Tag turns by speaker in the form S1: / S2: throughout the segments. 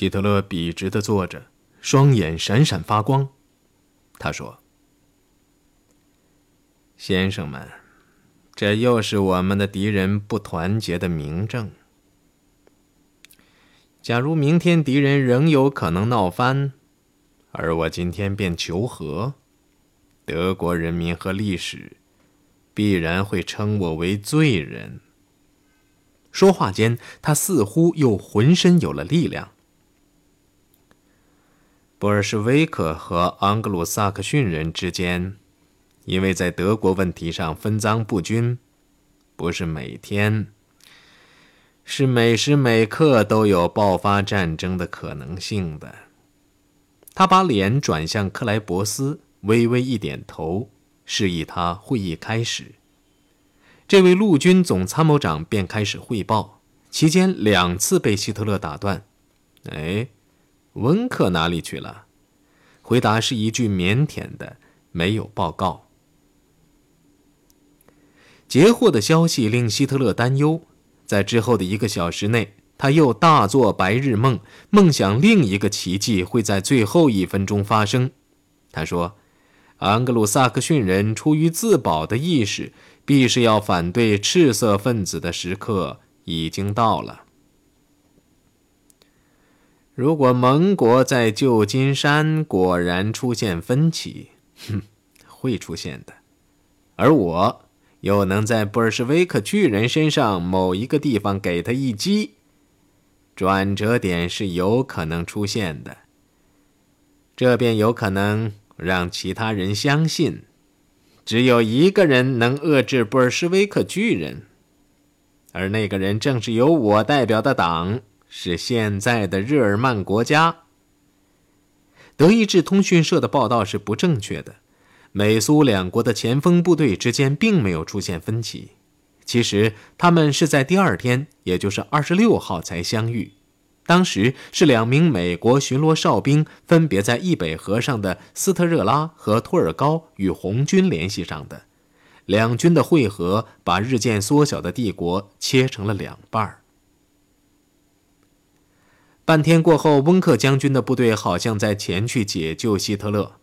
S1: 希特勒笔直地坐着，双眼闪闪发光。他说：“先生们，这又是我们的敌人不团结的明证。假如明天敌人仍有可能闹翻，而我今天便求和，德国人民和历史必然会称我为罪人。”说话间，他似乎又浑身有了力量。布尔什维克和盎格鲁撒克逊人之间，因为在德国问题上分赃不均，不是每天，是每时每刻都有爆发战争的可能性的。他把脸转向克莱伯斯，微微一点头，示意他会议开始。这位陆军总参谋长便开始汇报，期间两次被希特勒打断。哎。温克哪里去了？回答是一句腼腆的“没有报告”。截获的消息令希特勒担忧，在之后的一个小时内，他又大做白日梦，梦想另一个奇迹会在最后一分钟发生。他说：“安格鲁萨克逊人出于自保的意识，必是要反对赤色分子的时刻已经到了。”如果盟国在旧金山果然出现分歧，哼，会出现的。而我又能在布尔什维克巨人身上某一个地方给他一击，转折点是有可能出现的。这便有可能让其他人相信，只有一个人能遏制布尔什维克巨人，而那个人正是由我代表的党。是现在的日耳曼国家。德意志通讯社的报道是不正确的，美苏两国的前锋部队之间并没有出现分歧。其实他们是在第二天，也就是二十六号才相遇。当时是两名美国巡逻哨兵分别在易北河上的斯特热拉和托尔高与红军联系上的，两军的会合把日渐缩小的帝国切成了两半儿。半天过后，温克将军的部队好像在前去解救希特勒。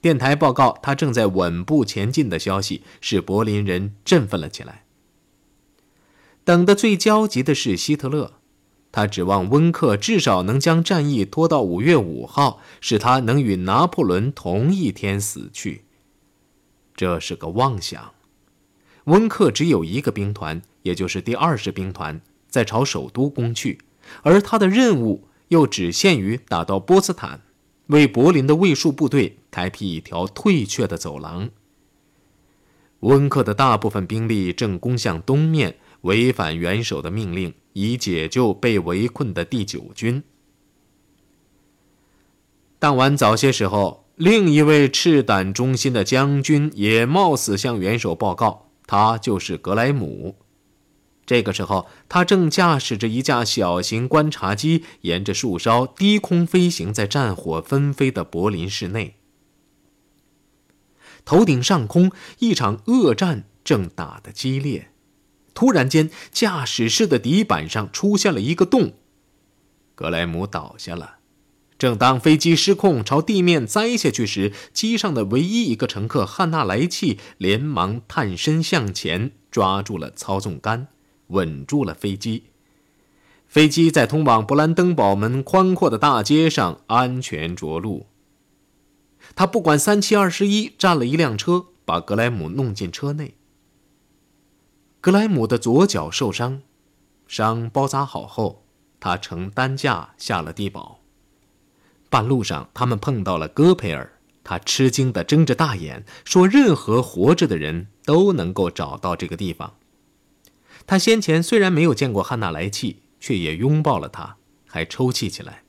S1: 电台报告他正在稳步前进的消息，使柏林人振奋了起来。等得最焦急的是希特勒，他指望温克至少能将战役拖到五月五号，使他能与拿破仑同一天死去。这是个妄想。温克只有一个兵团，也就是第二十兵团，在朝首都攻去。而他的任务又只限于打到波茨坦，为柏林的卫戍部队开辟一条退却的走廊。温克的大部分兵力正攻向东面，违反元首的命令，以解救被围困的第九军。当晚早些时候，另一位赤胆忠心的将军也冒死向元首报告，他就是格莱姆。这个时候，他正驾驶着一架小型观察机，沿着树梢低空飞行在战火纷飞的柏林市内。头顶上空，一场恶战正打得激烈。突然间，驾驶室的底板上出现了一个洞，格莱姆倒下了。正当飞机失控朝地面栽下去时，机上的唯一一个乘客汉娜莱契连忙探身向前，抓住了操纵杆。稳住了飞机，飞机在通往勃兰登堡门宽阔的大街上安全着陆。他不管三七二十一，占了一辆车，把格莱姆弄进车内。格莱姆的左脚受伤，伤包扎好后，他乘担架下了地堡。半路上，他们碰到了戈培尔，他吃惊地睁着大眼，说：“任何活着的人都能够找到这个地方。”他先前虽然没有见过汉娜莱契，却也拥抱了她，还抽泣起来。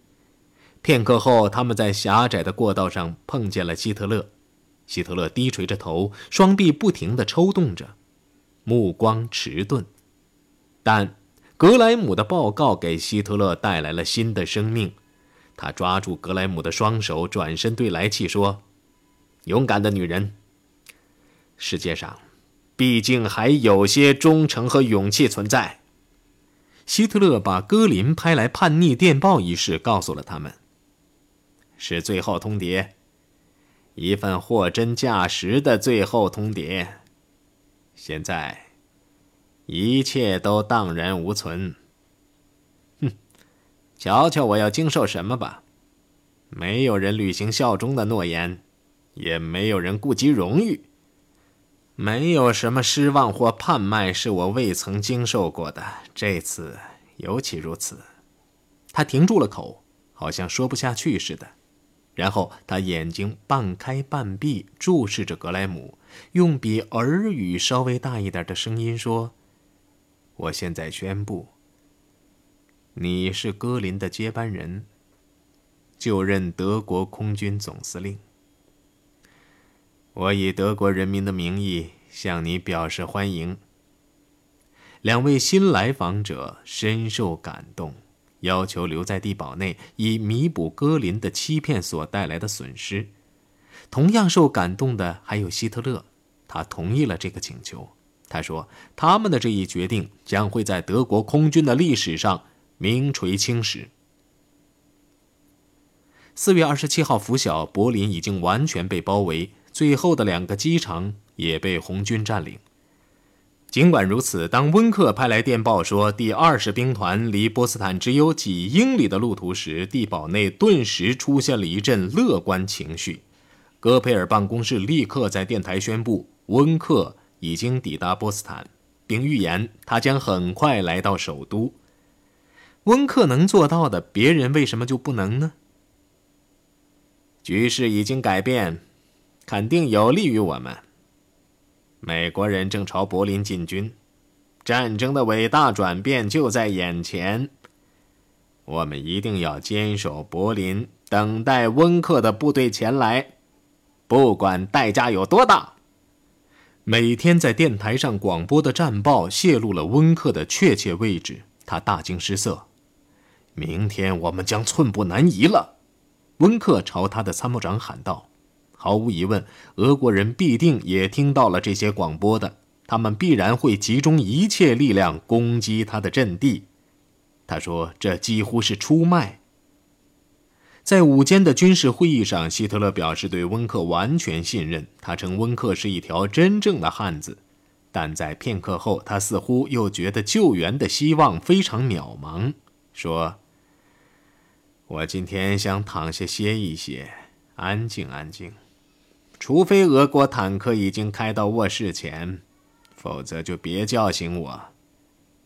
S1: 片刻后，他们在狭窄的过道上碰见了希特勒。希特勒低垂着头，双臂不停地抽动着，目光迟钝。但格莱姆的报告给希特勒带来了新的生命。他抓住格莱姆的双手，转身对莱契说：“勇敢的女人，世界上……”毕竟还有些忠诚和勇气存在。希特勒把戈林派来叛逆电报一事告诉了他们。是最后通牒，一份货真价实的最后通牒。现在，一切都荡然无存。哼，瞧瞧我要经受什么吧！没有人履行效忠的诺言，也没有人顾及荣誉。没有什么失望或叛卖是我未曾经受过的，这次尤其如此。他停住了口，好像说不下去似的。然后他眼睛半开半闭，注视着格莱姆，用比耳语稍微大一点的声音说：“我现在宣布，你是戈林的接班人，就任德国空军总司令。”我以德国人民的名义向你表示欢迎。两位新来访者深受感动，要求留在地堡内，以弥补戈林的欺骗所带来的损失。同样受感动的还有希特勒，他同意了这个请求。他说：“他们的这一决定将会在德国空军的历史上名垂青史。”四月二十七号拂晓，柏林已经完全被包围。最后的两个机场也被红军占领。尽管如此，当温克派来电报说第二十兵团离波斯坦只有几英里的路途时，地堡内顿时出现了一阵乐观情绪。戈培尔办公室立刻在电台宣布，温克已经抵达波斯坦，并预言他将很快来到首都。温克能做到的，别人为什么就不能呢？局势已经改变。肯定有利于我们。美国人正朝柏林进军，战争的伟大转变就在眼前。我们一定要坚守柏林，等待温克的部队前来，不管代价有多大。每天在电台上广播的战报泄露了温克的确切位置，他大惊失色。明天我们将寸步难移了，温克朝他的参谋长喊道。毫无疑问，俄国人必定也听到了这些广播的，他们必然会集中一切力量攻击他的阵地。他说：“这几乎是出卖。”在午间的军事会议上，希特勒表示对温克完全信任，他称温克是一条真正的汉子。但在片刻后，他似乎又觉得救援的希望非常渺茫，说：“我今天想躺下歇一歇，安静安静。”除非俄国坦克已经开到卧室前，否则就别叫醒我，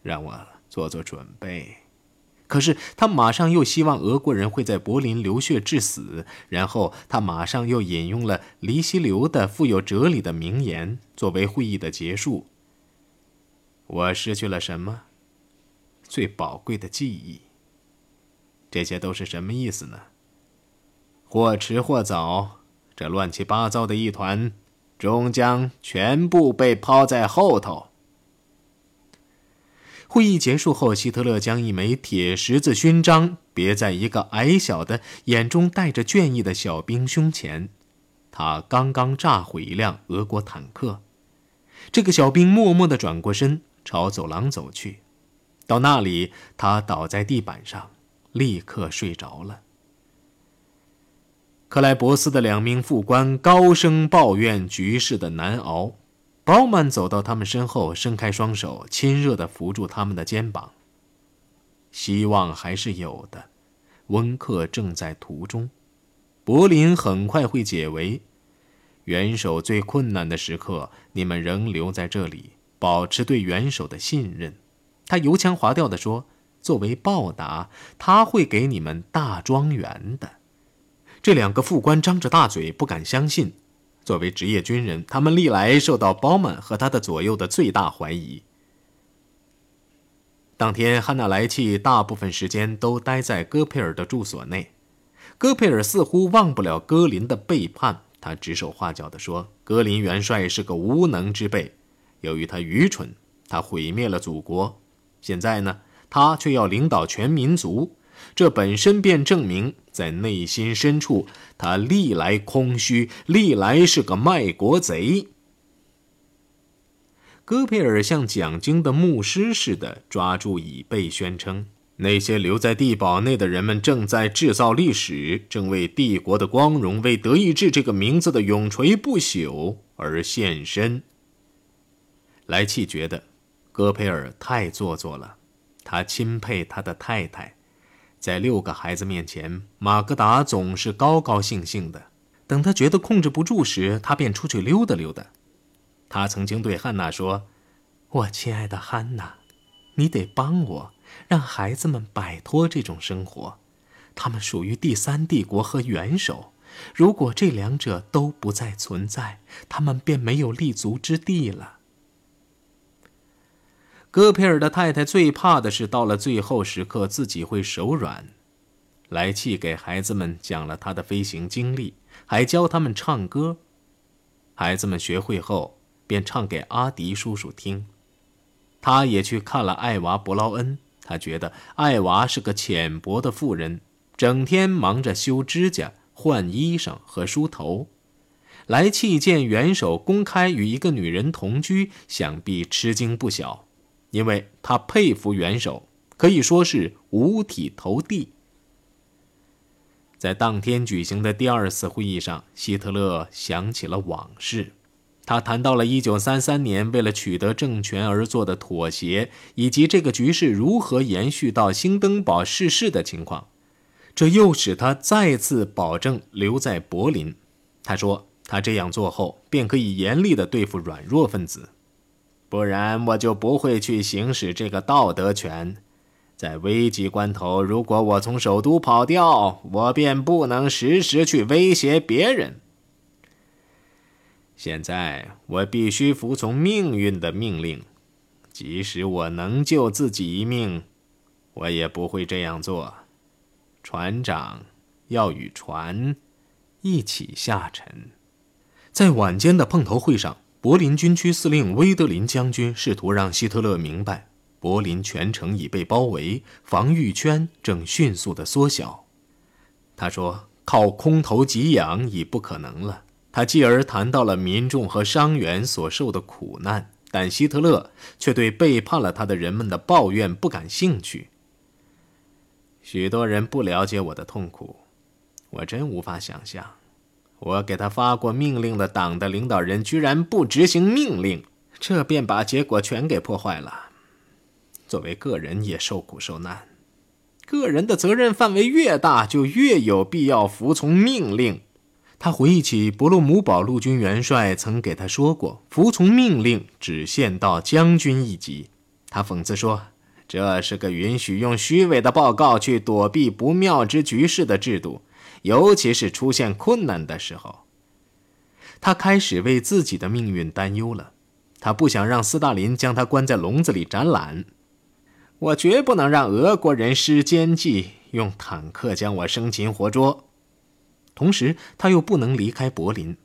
S1: 让我做做准备。可是他马上又希望俄国人会在柏林流血致死，然后他马上又引用了黎希留的富有哲理的名言作为会议的结束。我失去了什么？最宝贵的记忆。这些都是什么意思呢？或迟或早。这乱七八糟的一团，终将全部被抛在后头。会议结束后，希特勒将一枚铁十字勋章别在一个矮小的、眼中带着倦意的小兵胸前。他刚刚炸毁一辆俄国坦克。这个小兵默默地转过身，朝走廊走去。到那里，他倒在地板上，立刻睡着了。克莱伯斯的两名副官高声抱怨局势的难熬。鲍曼走到他们身后，伸开双手，亲热地扶住他们的肩膀。希望还是有的，温克正在途中，柏林很快会解围。元首最困难的时刻，你们仍留在这里，保持对元首的信任。他油腔滑调地说：“作为报答，他会给你们大庄园的。”这两个副官张着大嘴，不敢相信。作为职业军人，他们历来受到鲍曼和他的左右的最大怀疑。当天，汉娜莱契大部分时间都待在戈佩尔的住所内。戈佩尔似乎忘不了戈林的背叛，他指手画脚地说：“戈林元帅是个无能之辈，由于他愚蠢，他毁灭了祖国。现在呢，他却要领导全民族。”这本身便证明，在内心深处，他历来空虚，历来是个卖国贼。戈佩尔像讲经的牧师似的抓住椅背，宣称那些留在地堡内的人们正在制造历史，正为帝国的光荣、为德意志这个名字的永垂不朽而献身。莱契觉得戈佩尔太做作了，他钦佩他的太太，在六个孩子面前，马格达总是高高兴兴的。等他觉得控制不住时，他便出去溜达溜达。他曾经对汉娜说：“我亲爱的汉娜，你得帮我，让孩子们摆脱这种生活。他们属于第三帝国和元首，如果这两者都不再存在，他们便没有立足之地了。”戈佩尔的太太最怕的是到了最后时刻自己会手软。莱契给孩子们讲了他的飞行经历，还教他们唱歌。孩子们学会后。便唱给阿迪叔叔听。他也去看了艾娃·伯劳恩。他觉得艾娃是个浅薄的妇人，整天忙着修指甲、换衣裳和梳头。来气见元首公开与一个女人同居，想必吃惊不小，因为他佩服元首，可以说是五体投地。在当天举行的第二次会议上，希特勒想起了往事。他谈到了1933年为了取得政权而做的妥协，以及这个局势如何延续到兴登堡逝世的情况，这又使他再次保证留在柏林。他说：“他这样做后，便可以严厉地对付软弱分子，不然我就不会去行使这个道德权。在危急关头，如果我从首都跑掉，我便不能时时去威胁别人。”现在我必须服从命运的命令，即使我能救自己一命，我也不会这样做。船长要与船一起下沉。在晚间的碰头会上，柏林军区司令威德林将军试图让希特勒明白，柏林全城已被包围，防御圈正迅速的缩小。他说：“靠空投给养已不可能了。”他继而谈到了民众和伤员所受的苦难，但希特勒却对背叛了他的人们的抱怨不感兴趣。许多人不了解我的痛苦，我真无法想象，我给他发过命令的党的领导人居然不执行命令，这便把结果全给破坏了。作为个人也受苦受难，个人的责任范围越大，就越有必要服从命令。他回忆起伯洛姆堡陆军元帅曾给他说过：“服从命令只限到将军一级。”他讽刺说：“这是个允许用虚伪的报告去躲避不妙之局势的制度，尤其是出现困难的时候。”他开始为自己的命运担忧了。他不想让斯大林将他关在笼子里展览。我绝不能让俄国人施奸计，用坦克将我生擒活捉。同时，他又不能离开柏林，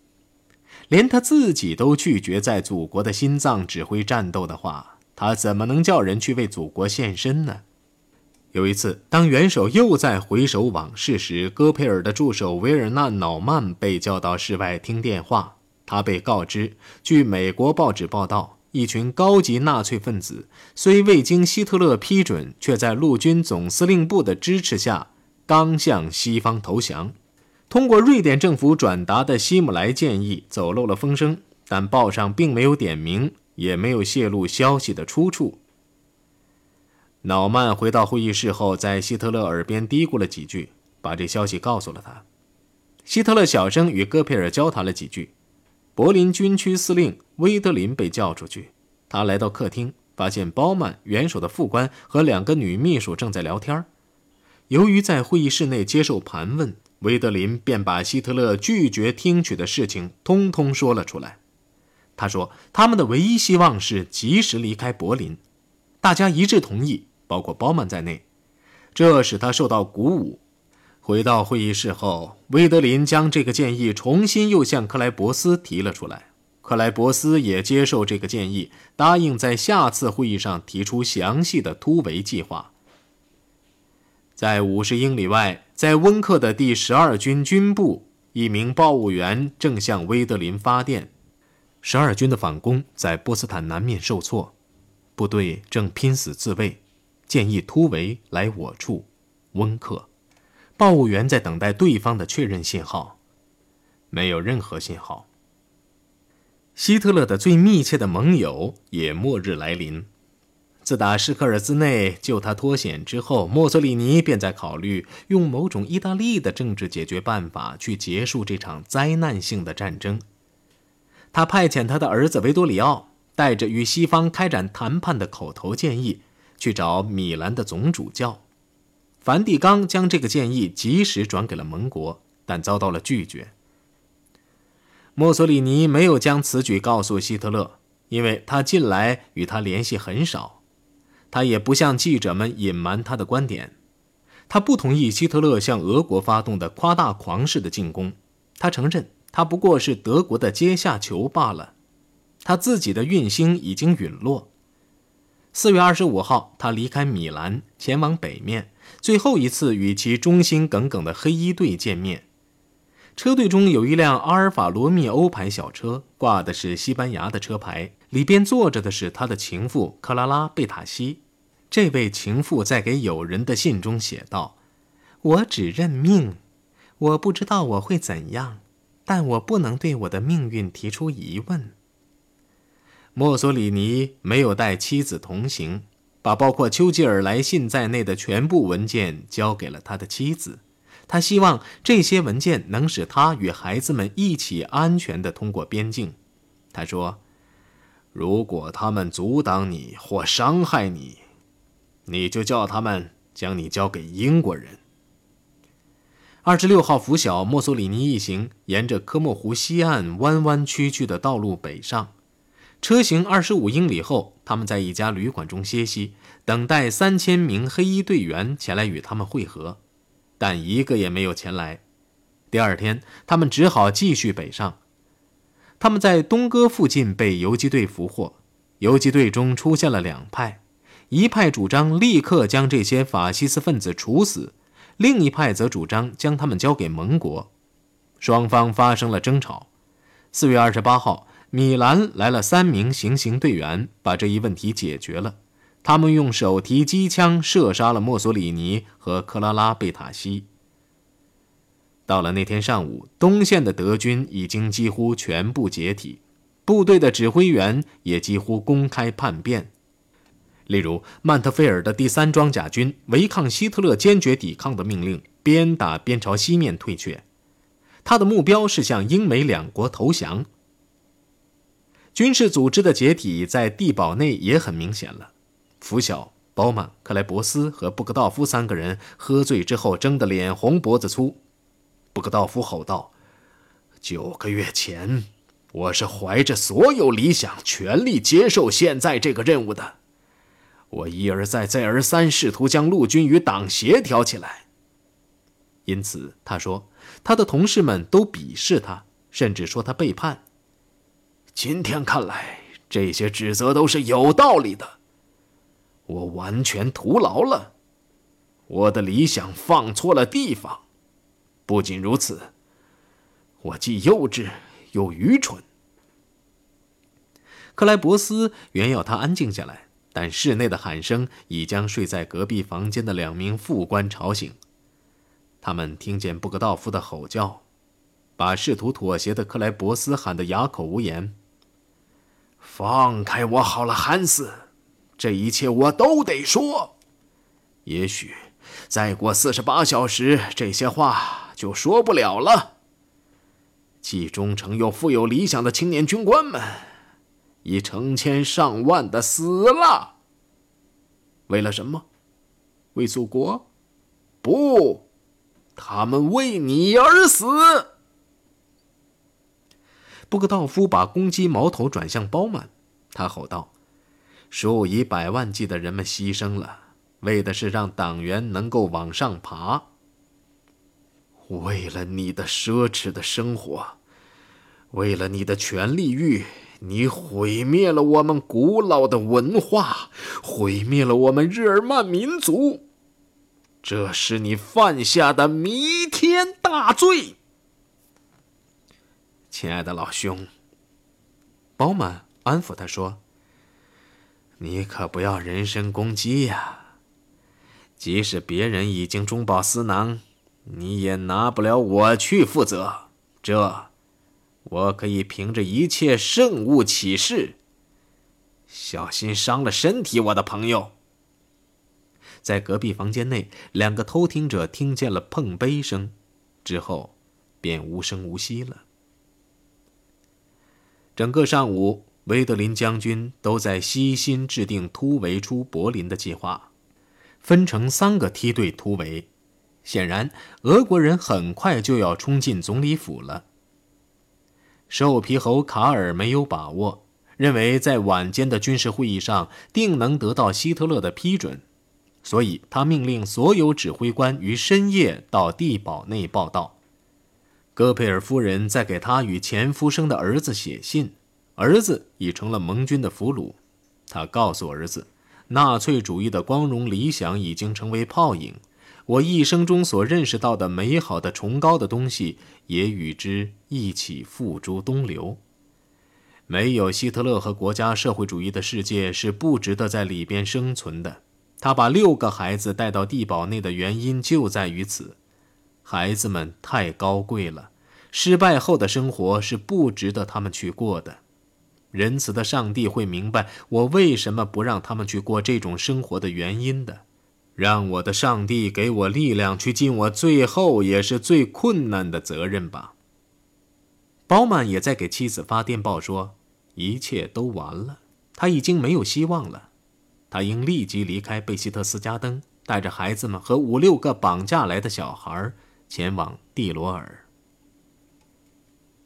S1: 连他自己都拒绝在祖国的心脏指挥战斗的话，他怎么能叫人去为祖国献身呢？有一次，当元首又在回首往事时，戈培尔的助手维尔纳·瑙曼被叫到室外听电话。他被告知，据美国报纸报道，一群高级纳粹分子虽未经希特勒批准，却在陆军总司令部的支持下，刚向西方投降。通过瑞典政府转达的希姆莱建议走漏了风声，但报上并没有点名，也没有泄露消息的出处。瑙曼回到会议室后，在希特勒耳边嘀咕了几句，把这消息告诉了他。希特勒小声与戈培尔交谈了几句。柏林军区司令威德林被叫出去，他来到客厅，发现包曼、元首的副官和两个女秘书正在聊天。由于在会议室内接受盘问。威德林便把希特勒拒绝听取的事情通通说了出来。他说：“他们的唯一希望是及时离开柏林。”大家一致同意，包括包曼在内。这使他受到鼓舞。回到会议室后，威德林将这个建议重新又向克莱伯斯提了出来。克莱伯斯也接受这个建议，答应在下次会议上提出详细的突围计划。在五十英里外。在温克的第十二军军部，一名报务员正向威德林发电。十二军的反攻在波斯坦南面受挫，部队正拼死自卫，建议突围来我处，温克。报务员在等待对方的确认信号，没有任何信号。希特勒的最密切的盟友也末日来临。自打施克尔兹内救他脱险之后，墨索里尼便在考虑用某种意大利的政治解决办法去结束这场灾难性的战争。他派遣他的儿子维多里奥，带着与西方开展谈判的口头建议，去找米兰的总主教。梵蒂冈将这个建议及时转给了盟国，但遭到了拒绝。墨索里尼没有将此举告诉希特勒，因为他近来与他联系很少。他也不向记者们隐瞒他的观点。他不同意希特勒向俄国发动的夸大狂式的进攻。他承认。他不过是德国的阶下囚罢了，他自己的运星已经陨落。四月二十五号，他离开米兰，前往北面，最后一次与其忠心耿耿的黑衣队见面。车队中有一辆阿尔法罗密欧牌小车，挂的是西班牙的车牌，里边坐着的是他的情妇克拉拉·贝塔西。这位情妇在给友人的信中写道：“我只认命，我不知道我会怎样。”但我不能对我的命运提出疑问。墨索里尼没有带妻子同行，把包括丘吉尔来信在内的全部文件交给了他的妻子。他希望这些文件能使他与孩子们一起安全地通过边境。他说：“如果他们阻挡你或伤害你，你就叫他们将你交给英国人。”二十六号拂晓，墨索里尼一行沿着科莫湖西岸弯弯曲曲的道路北上。车行二十五英里后，他们在一家旅馆中歇息，等待三千名黑衣队员前来与他们会合，但一个也没有前来。第二天，他们只好继续北上。他们在东哥附近被游击队俘获。游击队中出现了两派，一派主张立刻将这些法西斯分子处死。另一派则主张将他们交给盟国，双方发生了争吵。四月二十八号，米兰来了三名行刑队员，把这一问题解决了。他们用手提机枪射杀了墨索里尼和克拉拉·贝塔西。到了那天上午，东线的德军已经几乎全部解体，部队的指挥员也几乎公开叛变。例如，曼特菲尔的第三装甲军违抗希特勒坚决抵抗的命令，边打边朝西面退却。他的目标是向英美两国投降。军事组织的解体在地堡内也很明显了。拂晓，包曼、克莱伯斯和布格道夫三个人喝醉之后争得脸红脖子粗。布格道夫吼道：“九个月前，我是怀着所有理想，全力接受现在这个任务的。”我一而再、再而三试图将陆军与党协调起来，因此他说，他的同事们都鄙视他，甚至说他背叛。今天看来，这些指责都是有道理的。我完全徒劳了，我的理想放错了地方。不仅如此，我既幼稚又愚蠢。克莱伯斯原要他安静下来。但室内的喊声已将睡在隔壁房间的两名副官吵醒。他们听见布格道夫的吼叫，把试图妥协的克莱伯斯喊得哑口无言。放开我好了，汉斯，这一切我都得说。也许再过四十八小时，这些话就说不了了。既忠诚又富有理想的青年军官们。已成千上万的死了。为了什么？为祖国？不，他们为你而死。布格道夫把攻击矛头转向包曼，他吼道：“数以百万计的人们牺牲了，为的是让党员能够往上爬。为了你的奢侈的生活，为了你的权力欲。”你毁灭了我们古老的文化，毁灭了我们日耳曼民族，这是你犯下的弥天大罪，亲爱的老兄。饱满安抚他说：“你可不要人身攻击呀！即使别人已经中饱私囊，你也拿不了我去负责。这，我可以凭着一切圣物起誓。小心伤了身体，我的朋友。”在隔壁房间内，两个偷听者听见了碰杯声，之后便无声无息了。整个上午，威德林将军都在悉心制定突围出柏林的计划，分成三个梯队突围。显然，俄国人很快就要冲进总理府了。瘦皮猴卡尔没有把握，认为在晚间的军事会议上定能得到希特勒的批准，所以他命令所有指挥官于深夜到地堡内报道。戈佩尔夫人在给他与前夫生的儿子写信，儿子已成了盟军的俘虏。他告诉儿子，纳粹主义的光荣理想已经成为泡影，我一生中所认识到的美好的崇高的东西也与之一起付诸东流。没有希特勒和国家社会主义的世界是不值得在里边生存的。他把六个孩子带到地堡内的原因就在于此。孩子们太高贵了，失败后的生活是不值得他们去过的。仁慈的上帝会明白我为什么不让他们去过这种生活的原因的。让我的上帝给我力量去尽我最后也是最困难的责任吧。包曼也在给妻子发电报说，一切都完了，他已经没有希望了，他应立即离开贝希特斯加登，带着孩子们和五六个绑架来的小孩。前往蒂罗尔。